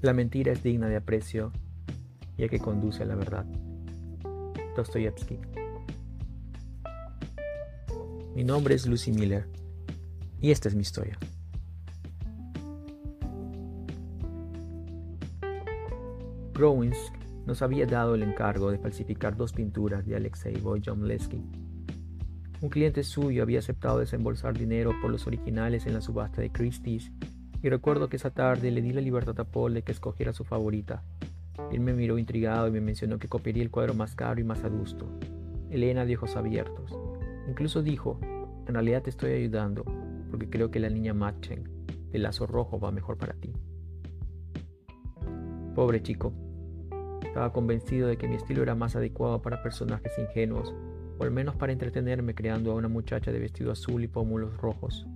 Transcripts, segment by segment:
La mentira es digna de aprecio ya que conduce a la verdad. Dostoyevsky. Mi nombre es Lucy Miller y esta es mi historia. Growinsk nos había dado el encargo de falsificar dos pinturas de Alexei Boyomlesky. Un cliente suyo había aceptado desembolsar dinero por los originales en la subasta de Christie's y recuerdo que esa tarde le di la libertad a Paul de que escogiera su favorita. Él me miró intrigado y me mencionó que copiaría el cuadro más caro y más adusto. Elena de ojos abiertos. Incluso dijo, en realidad te estoy ayudando, porque creo que la niña Machen, de lazo rojo, va mejor para ti. Pobre chico. Estaba convencido de que mi estilo era más adecuado para personajes ingenuos, o al menos para entretenerme creando a una muchacha de vestido azul y pómulos rojos.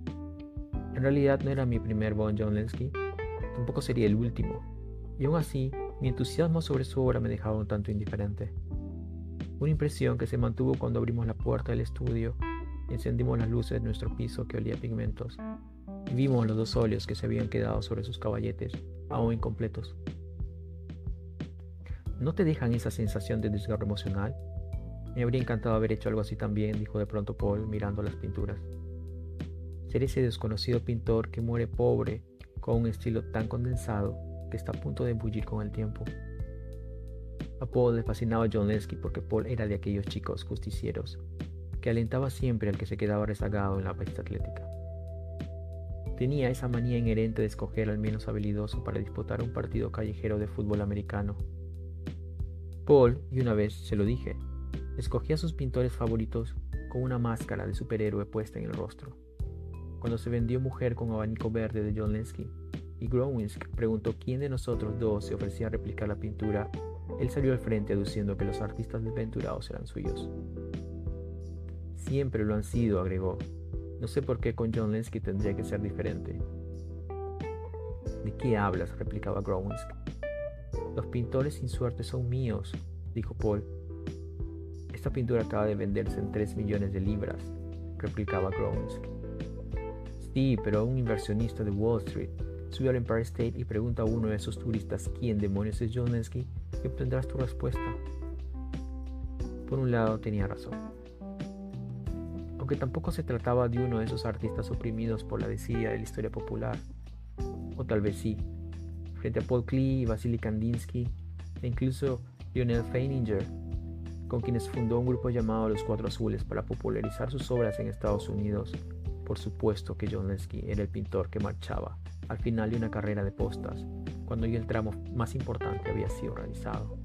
En realidad no era mi primer Bon Lensky, tampoco sería el último, y aún así mi entusiasmo sobre su obra me dejaba un tanto indiferente. Una impresión que se mantuvo cuando abrimos la puerta del estudio encendimos las luces de nuestro piso que olía pigmentos, y vimos los dos óleos que se habían quedado sobre sus caballetes, aún incompletos. ¿No te dejan esa sensación de desgarro emocional? Me habría encantado haber hecho algo así también, dijo de pronto Paul mirando las pinturas ser ese desconocido pintor que muere pobre con un estilo tan condensado que está a punto de bullir con el tiempo. A Paul le fascinaba John Lesky porque Paul era de aquellos chicos justicieros que alentaba siempre al que se quedaba rezagado en la pista atlética. Tenía esa manía inherente de escoger al menos habilidoso para disputar un partido callejero de fútbol americano. Paul, y una vez se lo dije, escogía a sus pintores favoritos con una máscara de superhéroe puesta en el rostro cuando se vendió Mujer con abanico verde de John Lensky y Growinsk preguntó quién de nosotros dos se ofrecía a replicar la pintura, él salió al frente aduciendo que los artistas desventurados eran suyos. Siempre lo han sido, agregó. No sé por qué con John Lensky tendría que ser diferente. ¿De qué hablas? replicaba Growinsk. Los pintores sin suerte son míos, dijo Paul. Esta pintura acaba de venderse en 3 millones de libras, replicaba Growinsk. Sí, pero un inversionista de Wall Street sube al Empire State y pregunta a uno de esos turistas quién demonios es John Lensky y obtendrás tu respuesta. Por un lado tenía razón. Aunque tampoco se trataba de uno de esos artistas oprimidos por la desidia de la historia popular. O tal vez sí. Frente a Paul Klee, Vasily Kandinsky e incluso Lionel Feininger, con quienes fundó un grupo llamado Los Cuatro Azules para popularizar sus obras en Estados Unidos por supuesto que John Lensky era el pintor que marchaba al final de una carrera de postas, cuando ya el tramo más importante había sido realizado.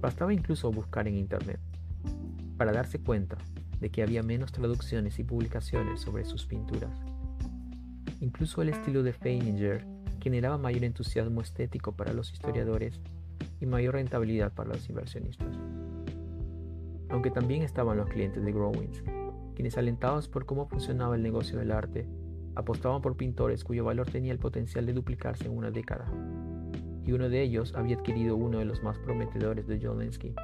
Bastaba incluso buscar en Internet para darse cuenta de que había menos traducciones y publicaciones sobre sus pinturas. Incluso el estilo de Feininger generaba mayor entusiasmo estético para los historiadores y mayor rentabilidad para los inversionistas. Aunque también estaban los clientes de Growings, quienes alentados por cómo funcionaba el negocio del arte, apostaban por pintores cuyo valor tenía el potencial de duplicarse en una década. Y uno de ellos había adquirido uno de los más prometedores de John Lensky,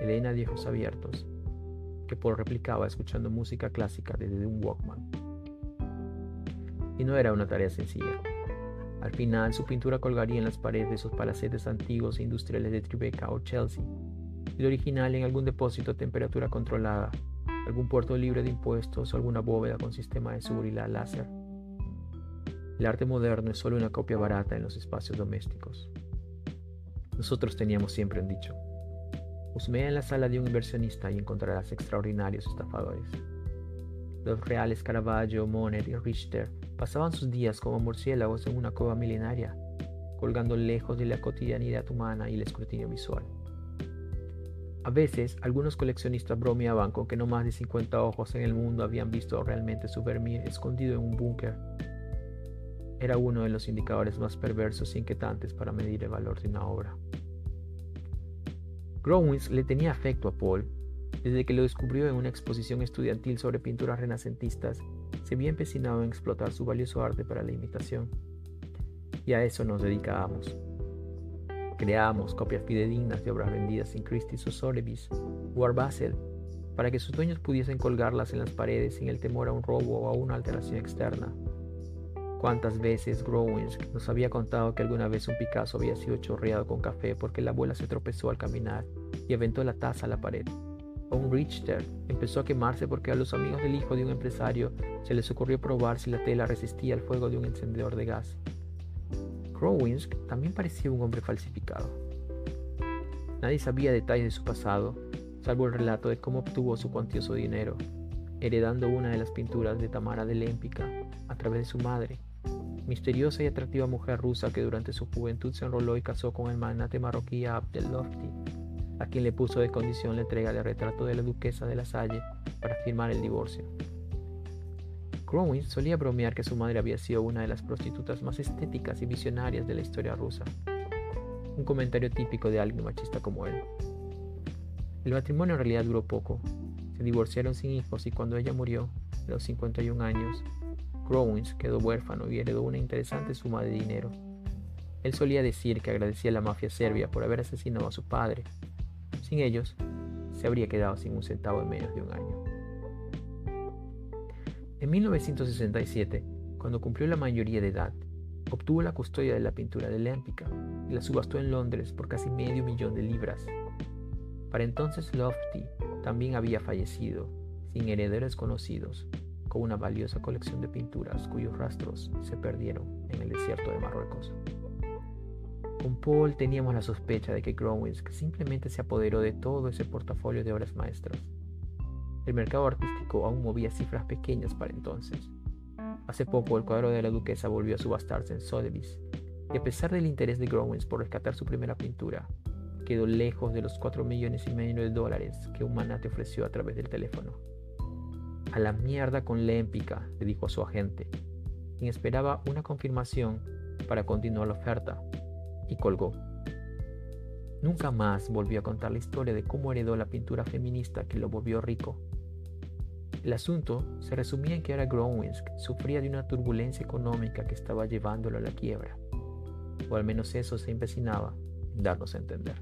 Elena de Ojos Abiertos, que Paul replicaba escuchando música clásica desde un Walkman. Y no era una tarea sencilla. Al final, su pintura colgaría en las paredes de sus palacetes antiguos e industriales de Tribeca o Chelsea, y el original en algún depósito a temperatura controlada algún puerto libre de impuestos o alguna bóveda con sistema de seguridad láser. El arte moderno es solo una copia barata en los espacios domésticos. Nosotros teníamos siempre un dicho. Husmea en la sala de un inversionista y encontrarás extraordinarios estafadores. Los reales Caravaggio, Monet y Richter pasaban sus días como murciélagos en una cueva milenaria, colgando lejos de la cotidianidad humana y el escrutinio visual. A veces, algunos coleccionistas bromeaban con que no más de 50 ojos en el mundo habían visto realmente su Vermeer escondido en un búnker. Era uno de los indicadores más perversos e inquietantes para medir el valor de una obra. Growins le tenía afecto a Paul. Desde que lo descubrió en una exposición estudiantil sobre pinturas renacentistas, se había empecinado en explotar su valioso arte para la imitación. Y a eso nos dedicábamos. Creamos copias fidedignas de obras vendidas en Christie's o Sotheby's o Art para que sus dueños pudiesen colgarlas en las paredes sin el temor a un robo o a una alteración externa. cuántas veces Growinsk nos había contado que alguna vez un Picasso había sido chorreado con café porque la abuela se tropezó al caminar y aventó la taza a la pared. O un Richter empezó a quemarse porque a los amigos del hijo de un empresario se les ocurrió probar si la tela resistía el fuego de un encendedor de gas. Growinsk también parecía un hombre falsificado. Nadie sabía detalles de su pasado, salvo el relato de cómo obtuvo su cuantioso dinero, heredando una de las pinturas de Tamara de Lémpica a través de su madre, misteriosa y atractiva mujer rusa que durante su juventud se enroló y casó con el magnate marroquí Abdel Lofty, a quien le puso de condición la entrega del retrato de la duquesa de la Salle para firmar el divorcio. Crowin solía bromear que su madre había sido una de las prostitutas más estéticas y visionarias de la historia rusa. Un comentario típico de alguien machista como él. El matrimonio en realidad duró poco. Se divorciaron sin hijos y cuando ella murió, a los 51 años, Growins quedó huérfano y heredó una interesante suma de dinero. Él solía decir que agradecía a la mafia serbia por haber asesinado a su padre. Sin ellos, se habría quedado sin un centavo en menos de un año. En 1967, cuando cumplió la mayoría de edad, obtuvo la custodia de la pintura de Lempicka y la subastó en Londres por casi medio millón de libras. Para entonces Lofty también había fallecido, sin herederos conocidos, con una valiosa colección de pinturas cuyos rastros se perdieron en el desierto de Marruecos. Con Paul teníamos la sospecha de que Growinsk simplemente se apoderó de todo ese portafolio de obras maestras el mercado artístico aún movía cifras pequeñas para entonces. Hace poco el cuadro de la duquesa volvió a subastarse en Sotheby's, y a pesar del interés de Growens por rescatar su primera pintura, quedó lejos de los 4 millones y medio de dólares que un manate ofreció a través del teléfono. A la mierda con Lémpica, le dijo a su agente, quien esperaba una confirmación para continuar la oferta, y colgó. Nunca más volvió a contar la historia de cómo heredó la pintura feminista que lo volvió rico el asunto se resumía en que ahora Growinsk sufría de una turbulencia económica que estaba llevándolo a la quiebra, o al menos eso se empecinaba en darnos a entender.